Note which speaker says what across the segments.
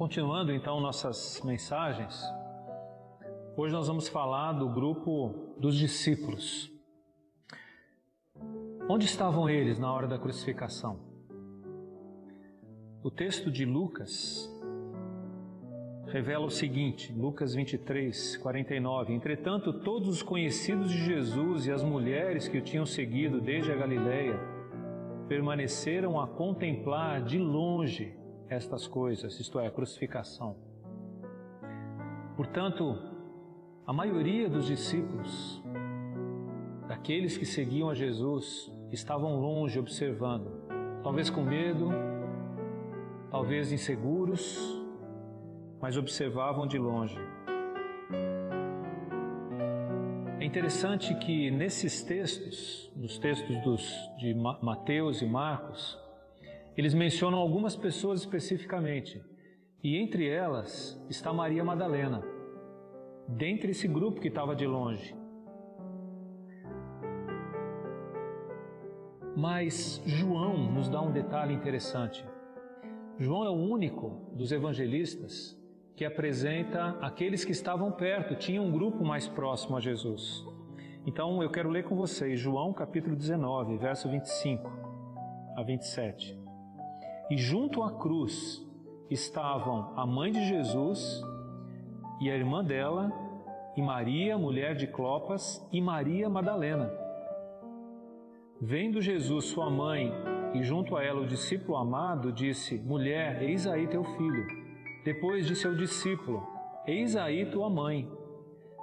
Speaker 1: Continuando então nossas mensagens, hoje nós vamos falar do grupo dos discípulos. Onde estavam eles na hora da crucificação? O texto de Lucas revela o seguinte, Lucas 23, 49. Entretanto, todos os conhecidos de Jesus e as mulheres que o tinham seguido desde a Galiléia permaneceram a contemplar de longe estas coisas, isto é, a crucificação. Portanto, a maioria dos discípulos, daqueles que seguiam a Jesus, estavam longe observando, talvez com medo, talvez inseguros, mas observavam de longe. É interessante que nesses textos, nos textos dos, de Mateus e Marcos, eles mencionam algumas pessoas especificamente, e entre elas está Maria Madalena, dentre esse grupo que estava de longe. Mas João nos dá um detalhe interessante. João é o único dos evangelistas que apresenta aqueles que estavam perto, tinha um grupo mais próximo a Jesus. Então eu quero ler com vocês João capítulo 19, verso 25 a 27. E junto à cruz estavam a mãe de Jesus e a irmã dela, e Maria, mulher de Clopas, e Maria Madalena. Vendo Jesus sua mãe e junto a ela o discípulo amado, disse: Mulher, eis aí teu filho. Depois disse ao discípulo: Eis aí tua mãe.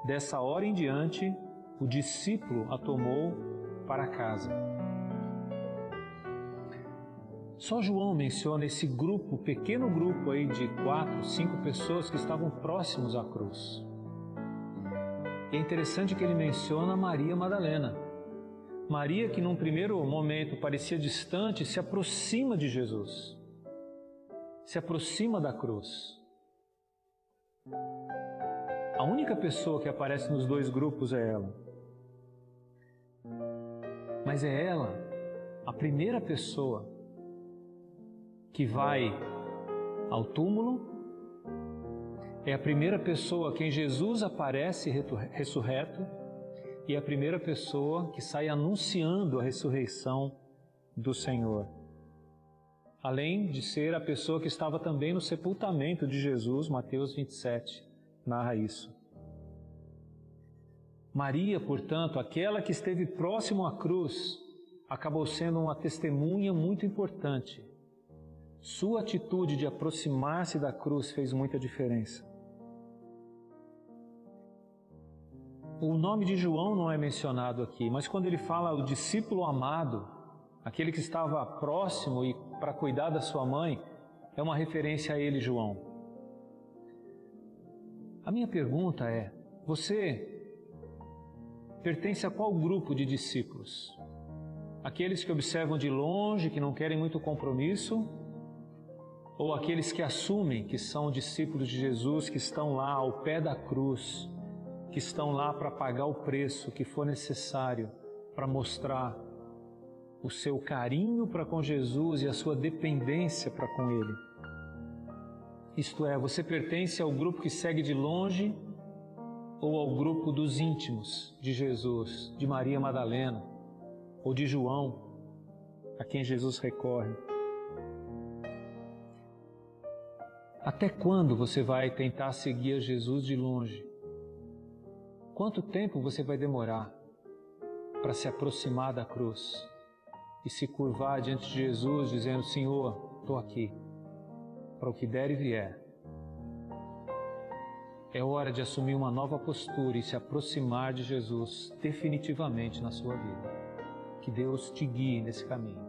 Speaker 1: Dessa hora em diante, o discípulo a tomou para casa. Só João menciona esse grupo, pequeno grupo aí de quatro, cinco pessoas que estavam próximos à cruz. E é interessante que ele menciona Maria Madalena. Maria, que num primeiro momento parecia distante, se aproxima de Jesus se aproxima da cruz. A única pessoa que aparece nos dois grupos é ela. Mas é ela, a primeira pessoa, que vai ao túmulo, é a primeira pessoa a quem Jesus aparece ressurreto e é a primeira pessoa que sai anunciando a ressurreição do Senhor além de ser a pessoa que estava também no sepultamento de Jesus, Mateus 27 narra isso. Maria, portanto, aquela que esteve próximo à cruz, acabou sendo uma testemunha muito importante. Sua atitude de aproximar-se da cruz fez muita diferença. O nome de João não é mencionado aqui, mas quando ele fala o discípulo amado, aquele que estava próximo e para cuidar da sua mãe, é uma referência a ele, João. A minha pergunta é: você pertence a qual grupo de discípulos? Aqueles que observam de longe, que não querem muito compromisso? Ou aqueles que assumem que são discípulos de Jesus, que estão lá ao pé da cruz, que estão lá para pagar o preço que for necessário para mostrar o seu carinho para com Jesus e a sua dependência para com Ele. Isto é, você pertence ao grupo que segue de longe ou ao grupo dos íntimos de Jesus, de Maria Madalena ou de João, a quem Jesus recorre. Até quando você vai tentar seguir a Jesus de longe? Quanto tempo você vai demorar para se aproximar da cruz? e se curvar diante de Jesus, dizendo: Senhor, estou aqui, para o que der e vier. É hora de assumir uma nova postura e se aproximar de Jesus definitivamente na sua vida. Que Deus te guie nesse caminho.